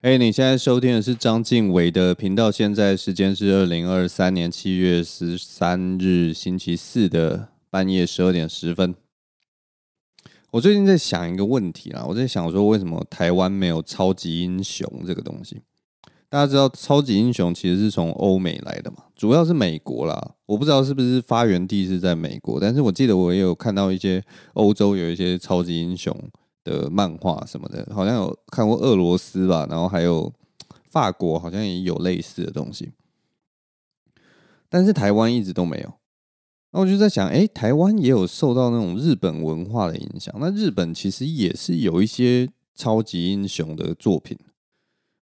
哎，你现在收听的是张敬伟的频道。现在时间是二零二三年七月十三日星期四的半夜十二点十分。我最近在想一个问题啊，我在想说，为什么台湾没有超级英雄这个东西？大家知道，超级英雄其实是从欧美来的嘛，主要是美国啦。我不知道是不是发源地是在美国，但是我记得我也有看到一些欧洲有一些超级英雄。的漫画什么的，好像有看过俄罗斯吧，然后还有法国，好像也有类似的东西，但是台湾一直都没有。那我就在想，哎，台湾也有受到那种日本文化的影响。那日本其实也是有一些超级英雄的作品，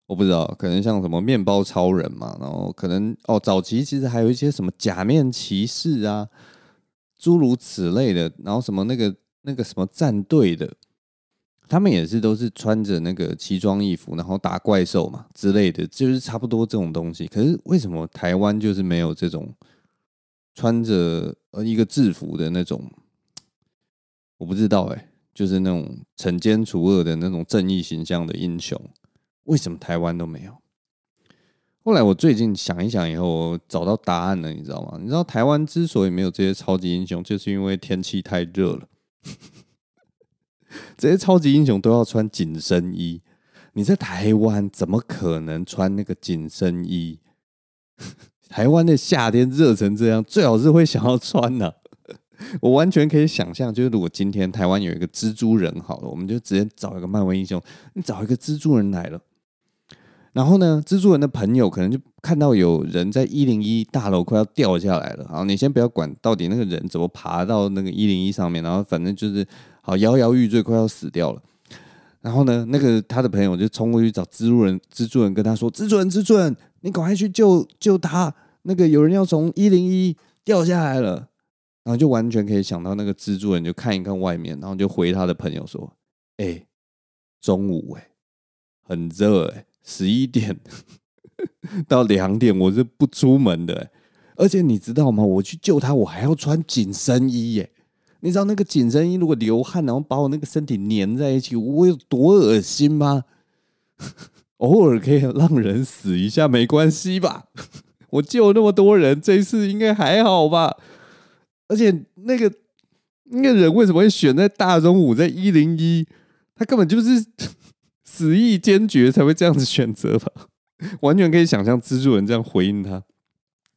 我不知道，可能像什么面包超人嘛，然后可能哦，早期其实还有一些什么假面骑士啊，诸如此类的，然后什么那个那个什么战队的。他们也是都是穿着那个奇装异服，然后打怪兽嘛之类的，就是差不多这种东西。可是为什么台湾就是没有这种穿着呃一个制服的那种？我不知道哎，就是那种惩奸除恶的那种正义形象的英雄，为什么台湾都没有？后来我最近想一想以后，我找到答案了，你知道吗？你知道台湾之所以没有这些超级英雄，就是因为天气太热了。这些超级英雄都要穿紧身衣，你在台湾怎么可能穿那个紧身衣？台湾的夏天热成这样，最好是会想要穿呢、我完全可以想象，就是如果今天台湾有一个蜘蛛人，好了，我们就直接找一个漫威英雄，你找一个蜘蛛人来了，然后呢，蜘蛛人的朋友可能就看到有人在一零一大楼快要掉下来了，好，你先不要管到底那个人怎么爬到那个一零一上面，然后反正就是。好，摇摇欲坠，快要死掉了。然后呢，那个他的朋友就冲过去找蜘蛛人，蜘蛛人跟他说：“蜘蛛人，蜘蛛人，你赶快去救救他！那个有人要从一零一掉下来了。”然后就完全可以想到那个蜘蛛人就看一看外面，然后就回他的朋友说：“哎，中午哎，很热哎，十一点到两点我是不出门的，而且你知道吗？我去救他，我还要穿紧身衣耶。”你知道那个紧身衣如果流汗，然后把我那个身体粘在一起，我有多恶心吗？偶尔可以让人死一下没关系吧？我救那么多人，这一次应该还好吧？而且那个那个人为什么会选在大中午在一零一？他根本就是 死意坚决才会这样子选择吧？完全可以想象蜘蛛人这样回应他，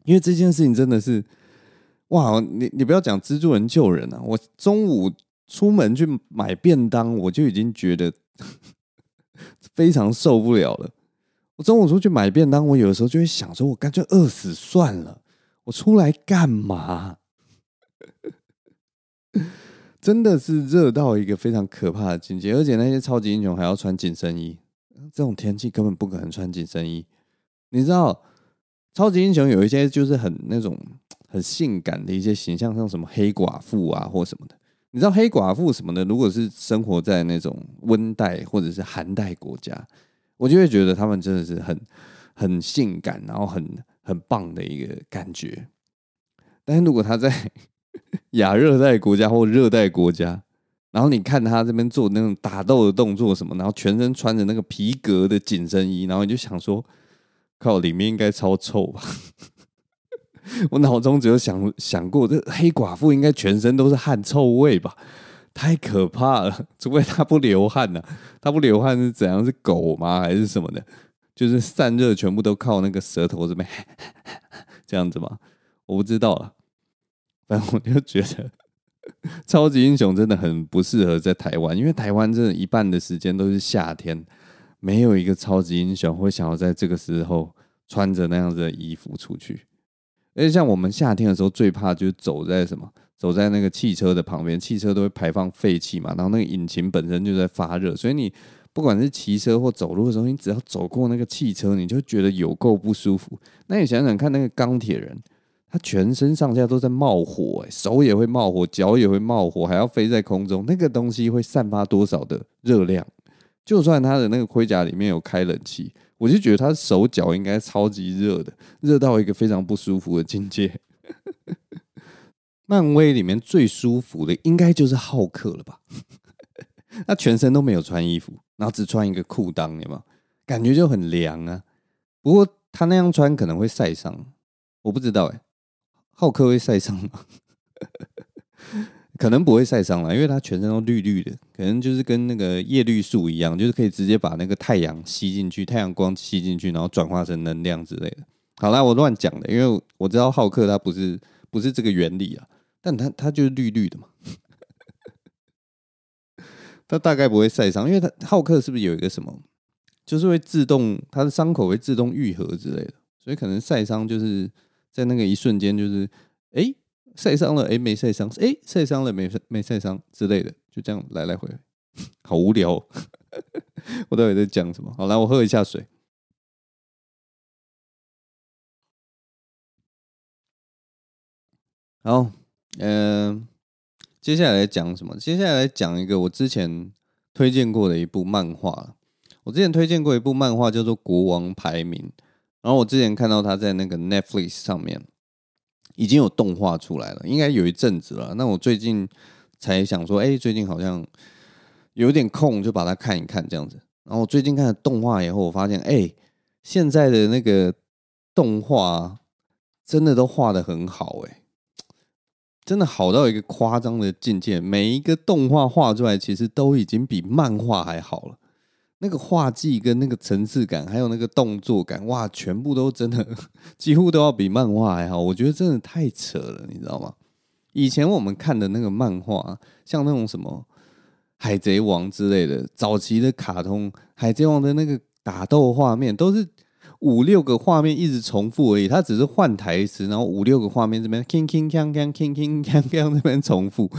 因为这件事情真的是。哇，你你不要讲蜘蛛人救人啊！我中午出门去买便当，我就已经觉得 非常受不了了。我中午出去买便当，我有的时候就会想说，我干脆饿死算了。我出来干嘛？真的是热到一个非常可怕的境界，而且那些超级英雄还要穿紧身衣，这种天气根本不可能穿紧身衣。你知道，超级英雄有一些就是很那种。很性感的一些形象，像什么黑寡妇啊，或什么的。你知道黑寡妇什么的，如果是生活在那种温带或者是寒带国家，我就会觉得他们真的是很很性感，然后很很棒的一个感觉。但是如果他在 亚热带国家或热带国家，然后你看他这边做那种打斗的动作什么，然后全身穿着那个皮革的紧身衣，然后你就想说，靠，里面应该超臭吧？我脑中只有想想过，这黑寡妇应该全身都是汗臭味吧？太可怕了！除非她不流汗呢、她不流汗是怎样？是狗吗？还是什么的？就是散热全部都靠那个舌头这边这样子吗？我不知道了。反正我就觉得，超级英雄真的很不适合在台湾，因为台湾真的一半的时间都是夏天，没有一个超级英雄会想要在这个时候穿着那样子的衣服出去。而且像我们夏天的时候，最怕就是走在什么？走在那个汽车的旁边，汽车都会排放废气嘛，然后那个引擎本身就在发热，所以你不管是骑车或走路的时候，你只要走过那个汽车，你就觉得有够不舒服。那你想想看，那个钢铁人，他全身上下都在冒火，诶，手也会冒火，脚也会冒火，还要飞在空中，那个东西会散发多少的热量？就算他的那个盔甲里面有开冷气。我就觉得他手脚应该超级热的，热到一个非常不舒服的境界。漫威里面最舒服的应该就是浩克了吧？他全身都没有穿衣服，然后只穿一个裤裆，有没有？感觉就很凉啊。不过他那样穿可能会晒伤，我不知道哎。浩克会晒伤吗？可能不会晒伤了，因为它全身都绿绿的，可能就是跟那个叶绿素一样，就是可以直接把那个太阳吸进去，太阳光吸进去，然后转化成能量之类的。好啦，我乱讲的，因为我知道浩克他不是不是这个原理啊，但他他就是绿绿的嘛，他大概不会晒伤，因为他浩克是不是有一个什么，就是会自动他的伤口会自动愈合之类的，所以可能晒伤就是在那个一瞬间就是哎。晒伤了，哎、没晒伤，哎、晒伤了，没没晒伤之类的，就这样来来回回，好无聊、喔。我到底在讲什么？好，来，我喝一下水。好，嗯、呃，接下来讲什么？接下来讲一个我之前推荐过的一部漫画。我之前推荐过一部漫画叫做《国王排名》，然后我之前看到它在那个 Netflix 上面。已经有动画出来了，应该有一阵子了。那我最近才想说，哎，最近好像有点空，就把它看一看这样子。然后我最近看了动画以后，我发现，哎，现在的那个动画真的都画得很好，哎，真的好到一个夸张的境界。每一个动画画出来，其实都已经比漫画还好了。那个画技跟那个层次感，还有那个动作感，哇，全部都真的 几乎都要比漫画还好。我觉得真的太扯了，你知道吗？以前我们看的那个漫画，像那种什么《海贼王》之类的早期的卡通，《海贼王》的那个打斗画面都是五六个画面一直重复而已，它只是换台词，然后五六个画面这边铿铿锵锵铿铿锵锵这边重复。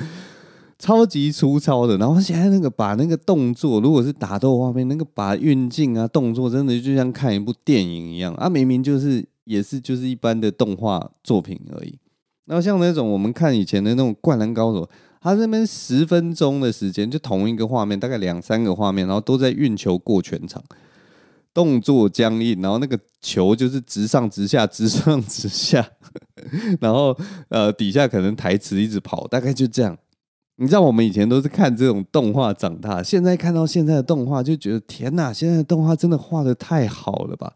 超级粗糙的，然后现在那个把那个动作，如果是打斗画面，那个把运镜啊动作，真的就像看一部电影一样啊！明明就是也是就是一般的动画作品而已。然后像那种我们看以前的那种《灌篮高手》，他这边十分钟的时间就同一个画面，大概两三个画面，然后都在运球过全场，动作僵硬，然后那个球就是直上直下，直上直下，然后呃底下可能台词一直跑，大概就这样。你知道我们以前都是看这种动画长大，现在看到现在的动画就觉得天哪，现在的动画真的画得太好了吧，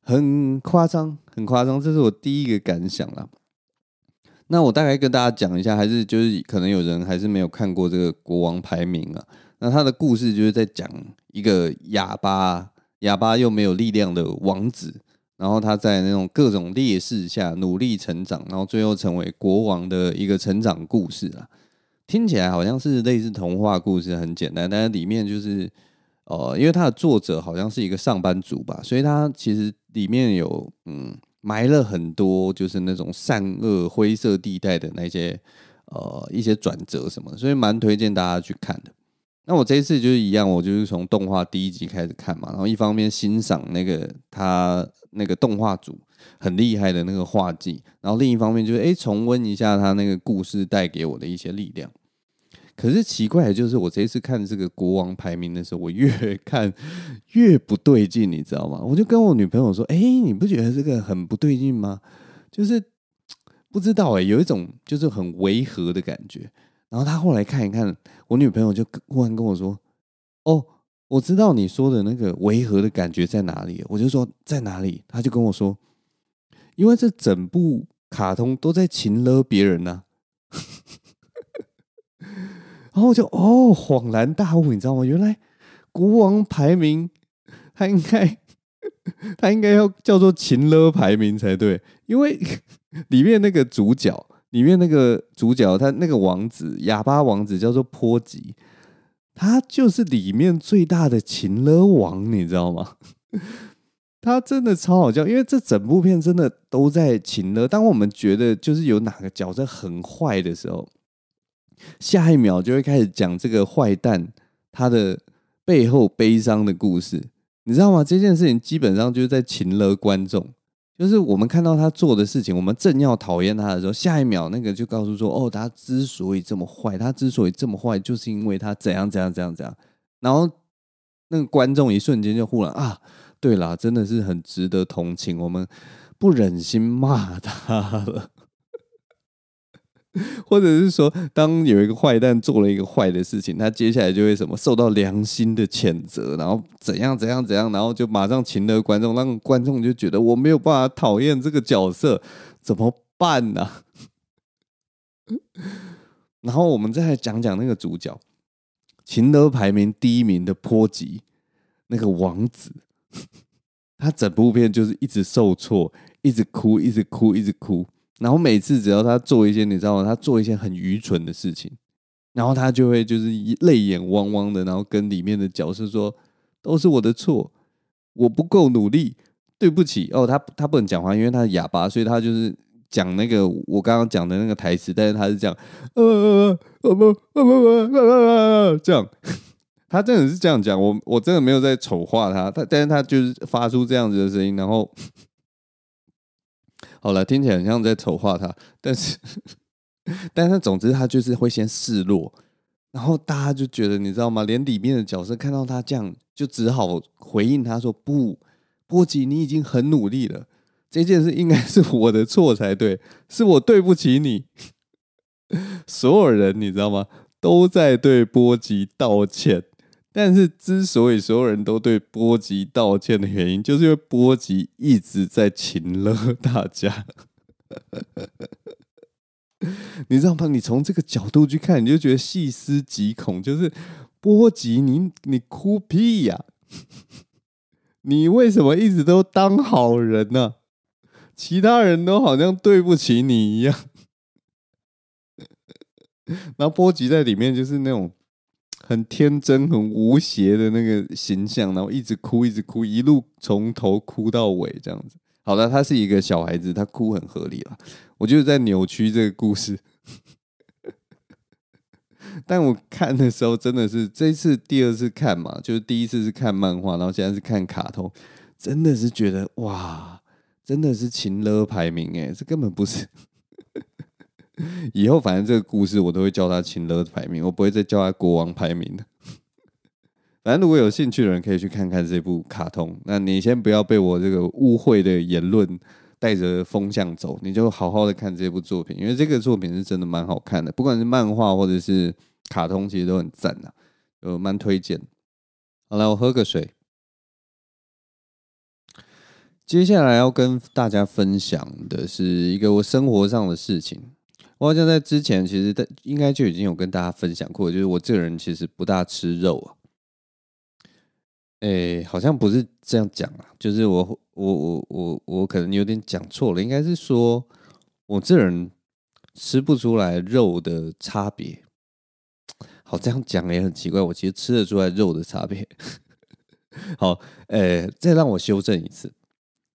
很夸张，很夸张，这是我第一个感想啦。那我大概跟大家讲一下，还是就是可能有人还是没有看过这个《国王排名》啊。那他的故事就是在讲一个哑巴，哑巴又没有力量的王子，然后他在那种各种劣势下努力成长，然后最后成为国王的一个成长故事啊。听起来好像是类似童话故事，很简单，但是里面就是，呃，因为它的作者好像是一个上班族吧，所以他其实里面有嗯埋了很多就是那种善恶灰色地带的那些呃一些转折什么，所以蛮推荐大家去看的。那我这一次就是一样，我就是从动画第一集开始看嘛，然后一方面欣赏那个他那个动画组很厉害的那个画技，然后另一方面就是哎重温一下他那个故事带给我的一些力量。可是奇怪的就是，我这一次看这个国王排名的时候，我越看越不对劲，你知道吗？我就跟我女朋友说：“哎，你不觉得这个很不对劲吗？就是 不知道哎，有一种就是很违和的感觉。”然后他后来看一看，我女朋友就忽然跟我说：“哦，我知道你说的那个违和的感觉在哪里。”我就说：“在哪里？”他就跟我说：“因为这整部卡通都在情勒别人呐。”然后我就哦，恍然大悟，你知道吗？原来国王排名，他应该 他应该要叫做情勒排名才对，因为 里面那个主角，里面那个主角，他那个王子哑巴王子叫做波吉，他就是里面最大的情勒王，你知道吗？他真的超好笑，因为这整部片真的都在情勒。当我们觉得就是有哪个角色很坏的时候。下一秒就会开始讲这个坏蛋他的背后悲伤的故事，你知道吗？这件事情基本上就是在情勒观众，就是我们看到他做的事情，我们正要讨厌他的时候，下一秒那个就告诉说：“哦，他之所以这么坏，他之所以这么坏，就是因为他怎样怎样怎样怎样。”然后那个观众一瞬间就忽然啊，对啦，真的是很值得同情，我们不忍心骂他了。或者是说，当有一个坏蛋做了一个坏的事情，他接下来就会什么受到良心的谴责，然后怎样怎样怎样，然后就马上擒得观众，让观众就觉得我没有办法讨厌这个角色，怎么办呢、然后我们再来讲讲那个主角，情德排名第一名的波吉，那个王子，他整部片就是一直受挫，一直哭，一直哭，一直哭。然后每次只要他做一些，你知道吗？他做一些很愚蠢的事情，然后他就会就是泪眼汪汪的，然后跟里面的角色说：“都是我的错，我不够努力，对不起。”哦，他他不能讲话，因为他是哑巴，所以他就是讲那个我刚刚讲的那个台词，但是他是这样，呃呃呃不呃不呃呃这样，他真的是这样讲，我我真的没有在丑化他，他但是他就是发出这样子的声音，然后。好了，听起来很像在丑化他，但是，但是总之他就是会先示弱，然后大家就觉得你知道吗？连里面的角色看到他这样，就只好回应他说：“不，波吉，你已经很努力了，这件事应该是我的错才对，是我对不起你。”所有人你知道吗？都在对波吉道歉。但是，之所以所有人都对波吉道歉的原因，就是因为波吉一直在情勒大家。你知道吗？你从这个角度去看，你就觉得细思极恐。就是波吉，你你哭屁呀、你为什么一直都当好人呢、其他人都好像对不起你一样。然后波吉在里面就是那种。很天真、很无邪的那个形象，然后一直哭，一直哭，一路从头哭到尾，这样子。好的，他是一个小孩子，他哭很合理了。我就是在扭曲这个故事，但我看的时候真的是这次第二次看嘛，就是第一次是看漫画，然后现在是看卡通，真的是觉得哇，真的是情勒排名哎，这根本不是。以后反正这个故事我都会叫他情勒排名，我不会再叫他国王排名的。反正如果有兴趣的人可以去看看这部卡通。那你先不要被我这个误会的言论带着风向走，你就好好的看这部作品，因为这个作品是真的蛮好看的，不管是漫画或者是卡通，其实都很赞呐，就蛮推荐。好了，我喝个水。接下来要跟大家分享的是一个我生活上的事情。我好像在之前，其实应该就已经有跟大家分享过，就是我这个人其实不大吃肉啊。哎，好像不是这样讲啊，就是我我我我我可能有点讲错了，应该是说我这人吃不出来肉的差别。好，这样讲也很奇怪，我其实吃得出来肉的差别。好，哎，再让我修正一次，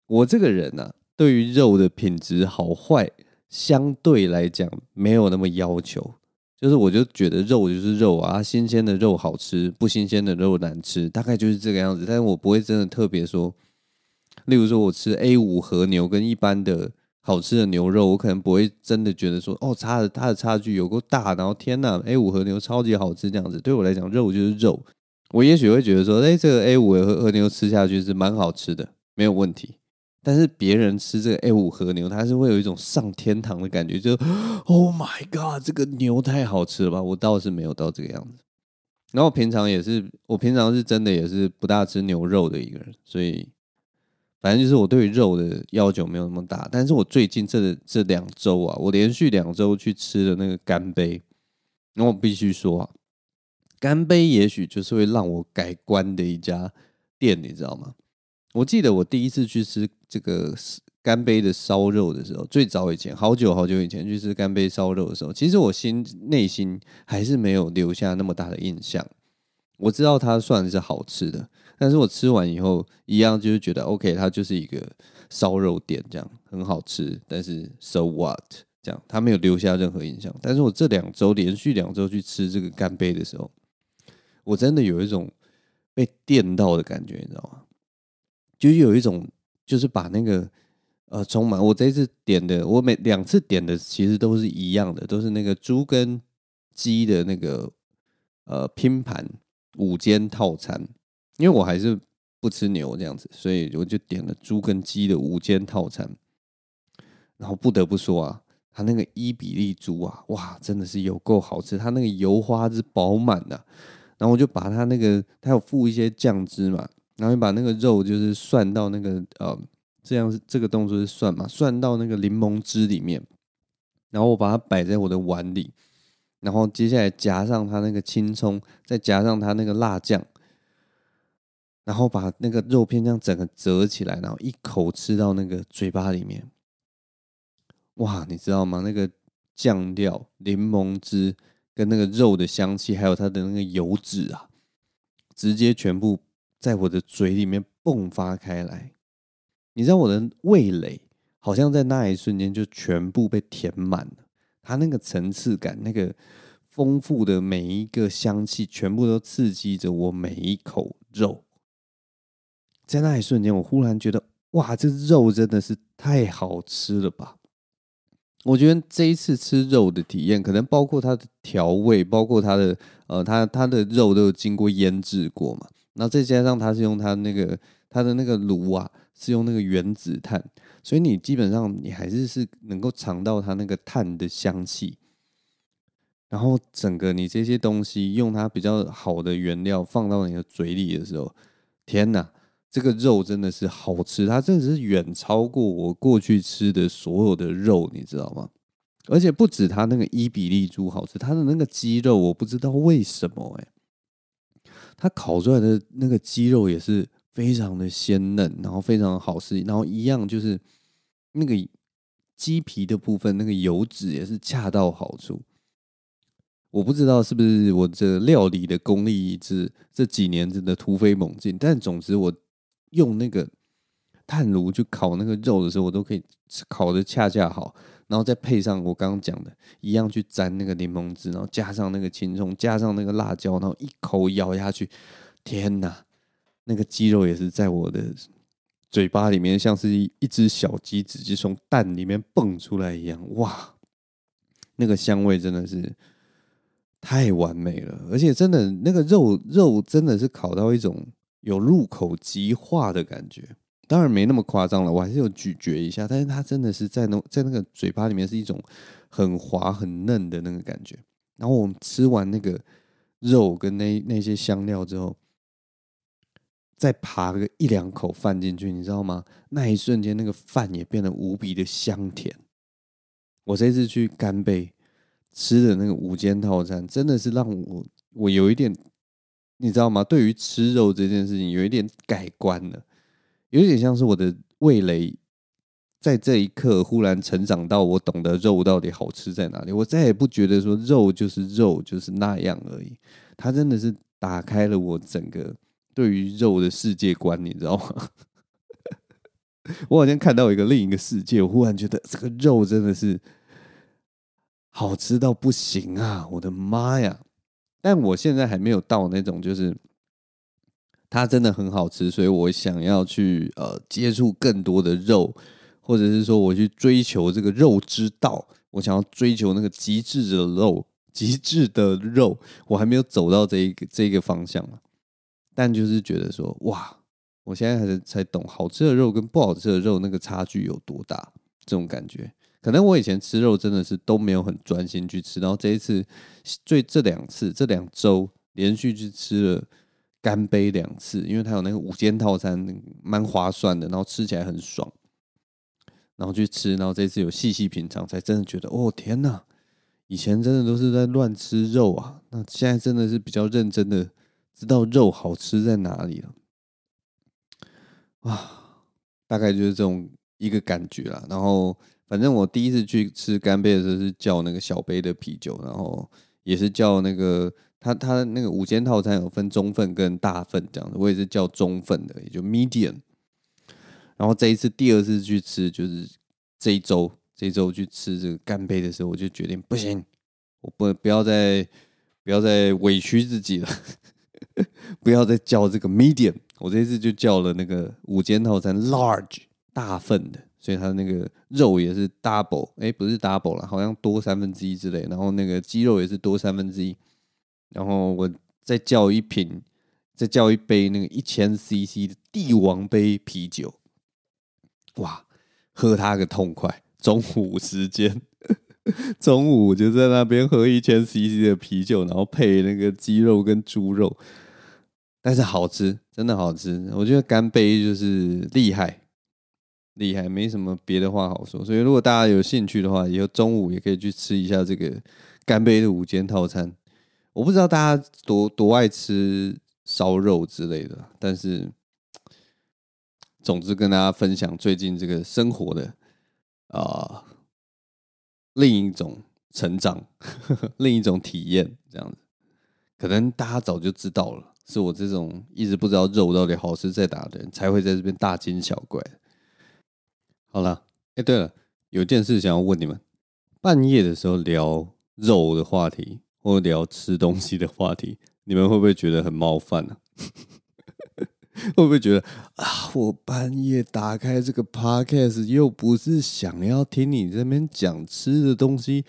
我这个人呢、啊，对于肉的品质好坏。相对来讲没有那么要求，就是我就觉得肉就是肉啊，新鲜的肉好吃，不新鲜的肉难吃，大概就是这个样子。但是我不会真的特别说，例如说我吃 A 五和牛跟一般的好吃的牛肉，我可能不会真的觉得说哦，差的它的差距有够大，然后天呐，A 五和牛超级好吃这样子。对我来讲，肉就是肉。我也许会觉得说，哎，这个 A 五和和牛吃下去是蛮好吃的，没有问题。但是别人吃这个 A 五和牛，他是会有一种上天堂的感觉，就 Oh my God，这个牛太好吃了吧？我倒是没有到这个样子。然后平常也是，我平常是真的也是不大吃牛肉的一个人，所以反正就是我对于肉的要求没有那么大。但是我最近这这两周啊，我连续两周去吃了那个干杯，那我必须说啊，干杯也许就是会让我改观的一家店，你知道吗？我记得我第一次去吃这个干杯的烧肉的时候，最早以前，好久好久以前去吃干杯烧肉的时候，其实我心内心还是没有留下那么大的印象。我知道它算是好吃的，但是我吃完以后，一样就是觉得 OK，它就是一个烧肉店，这样很好吃。但是 So what？这样它没有留下任何印象。但是我这两周连续两周去吃这个干杯的时候，我真的有一种被电到的感觉，你知道吗？就有一种，就是把那个呃，充满我这次点的，我每两次点的其实都是一样的，都是那个猪跟鸡的那个呃拼盘五间套餐，因为我还是不吃牛这样子，所以我就点了猪跟鸡的五间套餐。然后不得不说啊，它那个伊比利猪啊，哇，真的是有够好吃，它那个油花是饱满的。然后我就把它那个，它有附一些酱汁嘛，然后你把那个肉就是涮到那个呃，这样是这个动作是涮嘛，涮到那个柠檬汁里面，然后我把它摆在我的碗里，然后接下来夹上它那个青葱，再夹上它那个辣酱，然后把那个肉片这样整个折起来，然后一口吃到那个嘴巴里面，哇，你知道吗？那个酱料、柠檬汁。跟那个肉的香气，还有它的那个油脂啊，直接全部在我的嘴里面迸发开来。你知道我的味蕾好像在那一瞬间就全部被填满了，它那个层次感，那个丰富的每一个香气，全部都刺激着我每一口肉。在那一瞬间，我忽然觉得，哇，这肉真的是太好吃了吧！我觉得这一次吃肉的体验，可能包括它的调味，包括它的呃，它它的肉都有经过腌制过嘛。然后再加上它是用它那个它的那个炉啊，是用那个原子炭，所以你基本上你还是是能够尝到它那个炭的香气。然后整个你这些东西用它比较好的原料放到你的嘴里的时候，天哪！这个肉真的是好吃，它真的是远超过我过去吃的所有的肉，你知道吗？而且不止它那个伊比利猪好吃，它的那个鸡肉我不知道为什么哎，它烤出来的那个鸡肉也是非常的鲜嫩，然后非常好吃，然后一样就是那个鸡皮的部分，那个油脂也是恰到好处。我不知道是不是我这料理的功力这这几年真的突飞猛进，但总之我。用那个炭炉去烤那个肉的时候，我都可以烤的恰恰好，然后再配上我刚刚讲的一样去沾那个柠檬汁，然后加上那个青葱，加上那个辣椒，然后一口咬下去，天哪！那个鸡肉也是在我的嘴巴里面，像是一只小鸡直接从蛋里面蹦出来一样，哇！那个香味真的是太完美了，而且真的那个肉肉真的是烤到一种。有入口即化的感觉，当然没那么夸张了，我还是有咀嚼一下，但是它真的是在那在那个嘴巴里面是一种很滑很嫩的那个感觉。然后我们吃完那个肉跟那那些香料之后，再扒个一两口饭进去，你知道吗？那一瞬间那个饭也变得无比的香甜。我这次去干贝吃的那个五间套餐，真的是让我我有一点。你知道吗？对于吃肉这件事情，有一点改观了，有点像是我的味蕾在这一刻忽然成长到我懂得肉到底好吃在哪里。我再也不觉得说肉就是肉，就是那样而已。它真的是打开了我整个对于肉的世界观，你知道吗？我好像看到一个另一个世界，我忽然觉得这个肉真的是好吃到不行啊！我的妈呀！但我现在还没有到那种，就是它真的很好吃，所以我想要去呃接触更多的肉，或者是说我去追求这个肉之道，我想要追求那个极致的肉，极致的肉，我还没有走到这一个这个方向。但就是觉得说，哇，我现在才才懂好吃的肉跟不好吃的肉那个差距有多大，这种感觉。可能我以前吃肉真的是都没有很专心去吃，然后这一次，最这两次这两周连续去吃了干杯两次，因为它有那个五间套餐，蛮划算的，然后吃起来很爽，然后去吃，然后这次有细细品尝，才真的觉得哦天哪，以前真的都是在乱吃肉啊，那现在真的是比较认真的知道肉好吃在哪里了，啊，大概就是这种一个感觉啦，然后。反正我第一次去吃干杯的时候是叫那个小杯的啤酒，然后也是叫那个他他那个五间套餐有分中份跟大份这样子，我也是叫中份的，也就 medium。然后这一次第二次去吃，就是这一周这一周去吃这个干杯的时候，我就决定不行，我不不要再不要再委屈自己了，不要再叫这个 medium，我这一次就叫了那个五间套餐 large 大份的。所以它那个肉也是 double，哎，不是 double 了，好像多三分之一之类。然后那个鸡肉也是多三分之一。然后我再叫一瓶，再叫一杯那个一千 CC 的帝王杯啤酒。哇，喝它个痛快！中午时间，中午就在那边喝一千 CC 的啤酒，然后配那个鸡肉跟猪肉，但是好吃，真的好吃。我觉得干杯就是厉害，厉害，没什么别的话好说。所以如果大家有兴趣的话，以后中午也可以去吃一下这个干杯的午间套餐。我不知道大家多多爱吃烧肉之类的，但是总之跟大家分享最近这个生活的啊。另一种成长，呵呵，另一种体验，这样子，可能大家早就知道了，是我这种一直不知道肉到底好吃在哪的人，才会在这边大惊小怪。好了，哎，对了，有件事想要问你们：半夜的时候聊肉的话题，或聊吃东西的话题，你们会不会觉得很冒犯呢？会不会觉得啊，我半夜打开这个 podcast 又不是想要听你这边讲吃的东西，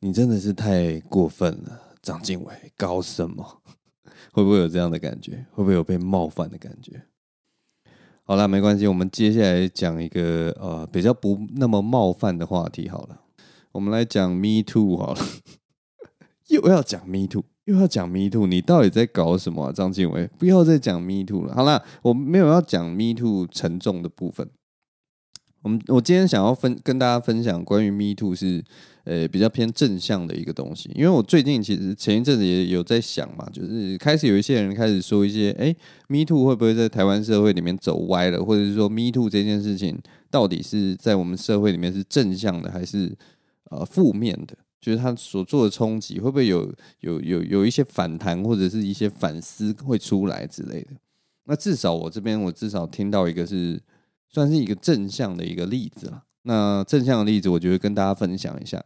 你真的是太过分了，张敬伟搞什么？会不会有这样的感觉？会不会有被冒犯的感觉？好了，没关系，我们接下来讲一个呃比较不那么冒犯的话题好了，我们来讲 Me Too 好了，又要讲 Me Too。又要讲 Me Too，你到底在搞什么啊？张经纬，不要再讲 Me Too 了。好了，我没有要讲 Me Too 沉重的部分。我们我今天想要分跟大家分享关于 Me Too 是呃比较偏正向的一个东西，因为我最近其实前一阵子也有在想嘛，就是开始有一些人开始说一些，哎，Me Too 会不会在台湾社会里面走歪了，或者是说 Me Too 这件事情到底是在我们社会里面是正向的还是呃负面的？就是他所做的冲击会不会有有有有一些反弹或者是一些反思会出来之类的？那至少我这边我至少听到一个是算是一个正向的一个例子了。那正向的例子，我就会跟大家分享一下。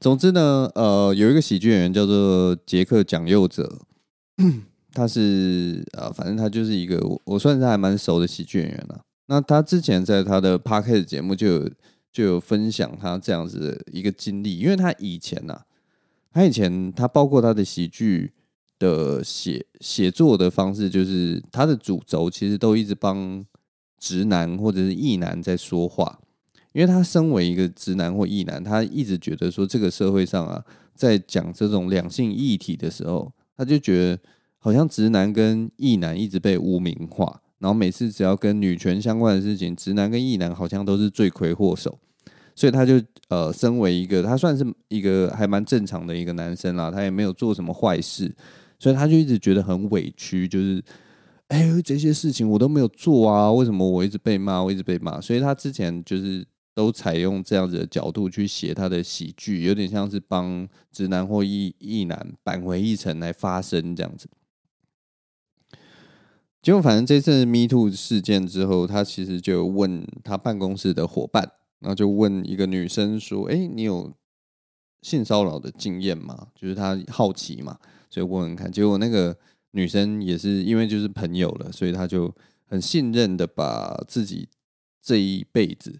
总之呢，呃，有一个喜剧演员叫做杰克蒋佑哲，他是呃，反正他就是一个我我算是还蛮熟的喜剧演员了。那他之前在他的 p a r k e t 节目就有。就有分享他这样子的一个经历，因为他以前呐、啊，他以前他包括他的喜剧的写写作的方式，就是他的主轴其实都一直帮直男或者是异男在说话，因为他身为一个直男或异男，他一直觉得说这个社会上啊，在讲这种两性议题的时候，他就觉得好像直男跟异男一直被污名化。然后每次只要跟女权相关的事情，直男跟异男好像都是罪魁祸首，所以他就呃，身为一个他算是一个还蛮正常的一个男生啦，他也没有做什么坏事，所以他就一直觉得很委屈，就是哎，这些事情我都没有做啊，为什么我一直被骂，我一直被骂？所以他之前就是都采用这样子的角度去写他的喜剧，有点像是帮直男或异异男扳回一城来发声这样子。结果，反正这次 Me Too 事件之后，他其实就问他办公室的伙伴，然后就问一个女生说：“哎，你有性骚扰的经验吗？”就是他好奇嘛，所以问问看。结果那个女生也是因为就是朋友了，所以他就很信任的把自己这一辈子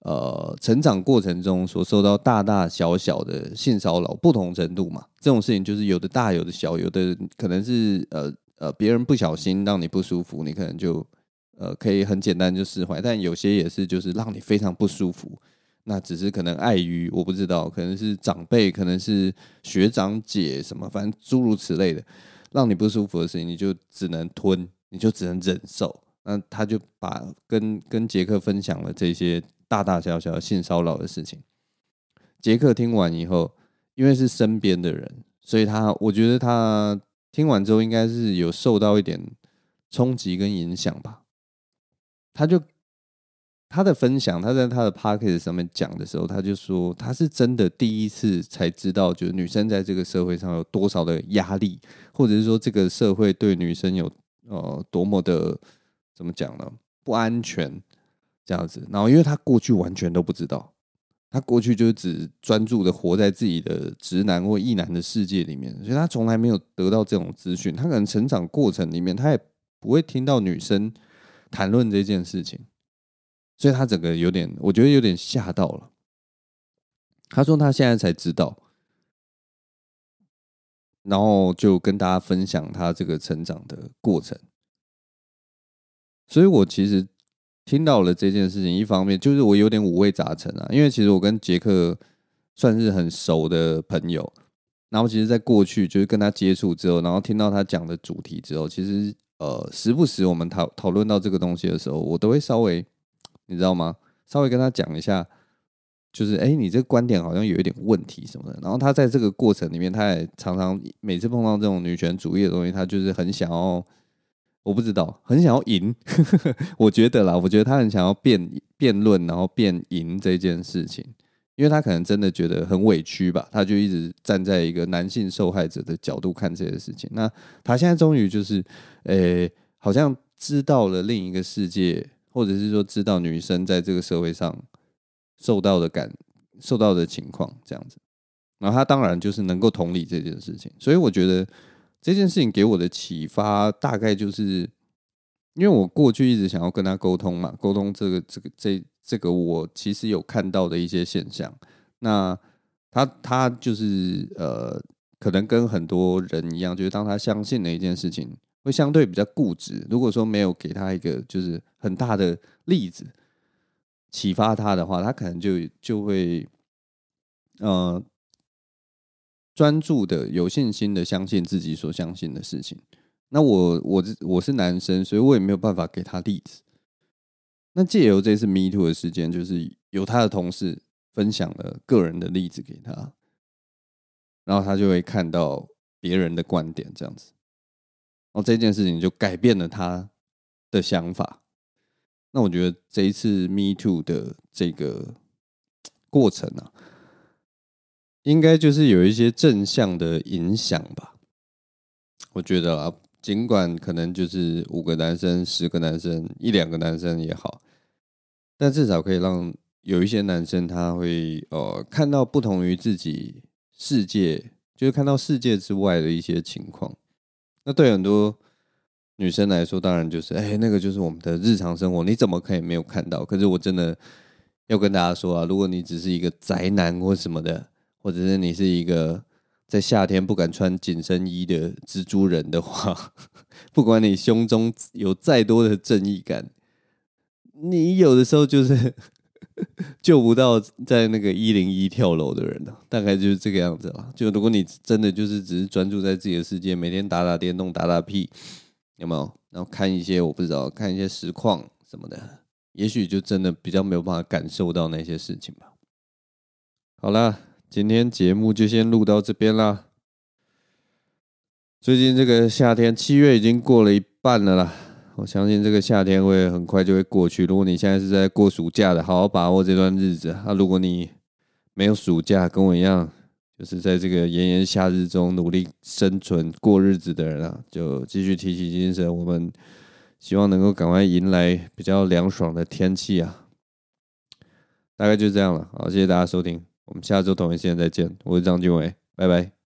呃成长过程中所受到大大小小的性骚扰不同程度嘛，这种事情就是有的大有的小，有的可能是呃。呃，别人不小心让你不舒服，你可能就呃可以很简单就释怀，但有些也是就是让你非常不舒服，那只是可能碍于我不知道，可能是长辈，可能是学长姐什么，反正诸如此类的，让你不舒服的事情，你就只能吞，你就只能忍受。那他就把跟跟杰克分享了这些大大小小性骚扰的事情。杰克听完以后，因为是身边的人，所以他我觉得他。听完之后，应该是有受到一点冲击跟影响吧。他就他的分享，他在他的 podcast 上面讲的时候，他就说他是真的第一次才知道，就是女生在这个社会上有多少的压力，或者是说这个社会对女生有呃多么的怎么讲呢？不安全这样子。然后，因为他过去完全都不知道。他过去就只专注的活在自己的直男或异男的世界里面，所以他从来没有得到这种资讯。他可能成长过程里面，他也不会听到女生谈论这件事情，所以他整个有点，我觉得有点吓到了。他说他现在才知道，然后就跟大家分享他这个成长的过程。所以我其实。听到了这件事情，一方面就是我有点五味杂陈啊，因为其实我跟杰克算是很熟的朋友，然后其实，在过去就是跟他接触之后，然后听到他讲的主题之后，其实呃，时不时我们讨讨论到这个东西的时候，我都会稍微，你知道吗？稍微跟他讲一下，就是哎，你这个观点好像有一点问题什么的。然后他在这个过程里面，他也常常每次碰到这种女权主义的东西，他就是很想要。我不知道，很想要赢，我觉得啦，我觉得他很想要辩辩论，然后辩赢这件事情，因为他可能真的觉得很委屈吧，他就一直站在一个男性受害者的角度看这些事情。那他现在终于就是，呃、欸，好像知道了另一个世界，或者是说知道女生在这个社会上受到的感受到的情况这样子，然后他当然就是能够同理这件事情，所以我觉得。这件事情给我的启发，大概就是因为我过去一直想要跟他沟通嘛，沟通这个、这个、这、这个我其实有看到的一些现象。那他他就是呃，可能跟很多人一样，就是当他相信的一件事情，会相对比较固执。如果说没有给他一个就是很大的例子启发他的话，他可能就就会呃。专注的、有信心的相信自己所相信的事情。那我我我是男生，所以我也没有办法给他例子。那借由这次 Me Too 的事件，就是有他的同事分享了个人的例子给他，然后他就会看到别人的观点，这样子，然后这件事情就改变了他的想法。那我觉得这一次 Me Too 的这个过程啊。应该就是有一些正向的影响吧，我觉得啊，尽管可能就是五个男生、十个男生、一两个男生也好，但至少可以让有一些男生他会呃看到不同于自己世界，就是看到世界之外的一些情况。那对很多女生来说，当然就是哎，那个就是我们的日常生活，你怎么可以没有看到？可是我真的要跟大家说啊，如果你只是一个宅男或什么的。或者是你是一个在夏天不敢穿紧身衣的蜘蛛人的话，不管你胸中有再多的正义感，你有的时候就是 救不到在那个一零一跳楼的人，大概就是这个样子了。就如果你真的就是只是专注在自己的世界，每天打打电动、打打屁，有没有？然后看一些我不知道，看一些实况什么的，也许就真的比较没有办法感受到那些事情吧。好了。今天节目就先录到这边啦。最近这个夏天，七月已经过了一半了啦。我相信这个夏天会很快就会过去。如果你现在是在过暑假的，好好把握这段日子。那如果你没有暑假，跟我一样，就是在这个炎炎夏日中努力生存过日子的人啊，就继续提起精神。我们希望能够赶快迎来比较凉爽的天气啊。大概就这样了。好，谢谢大家收听。我们下周同一时间再见，我是张俊伟，拜拜。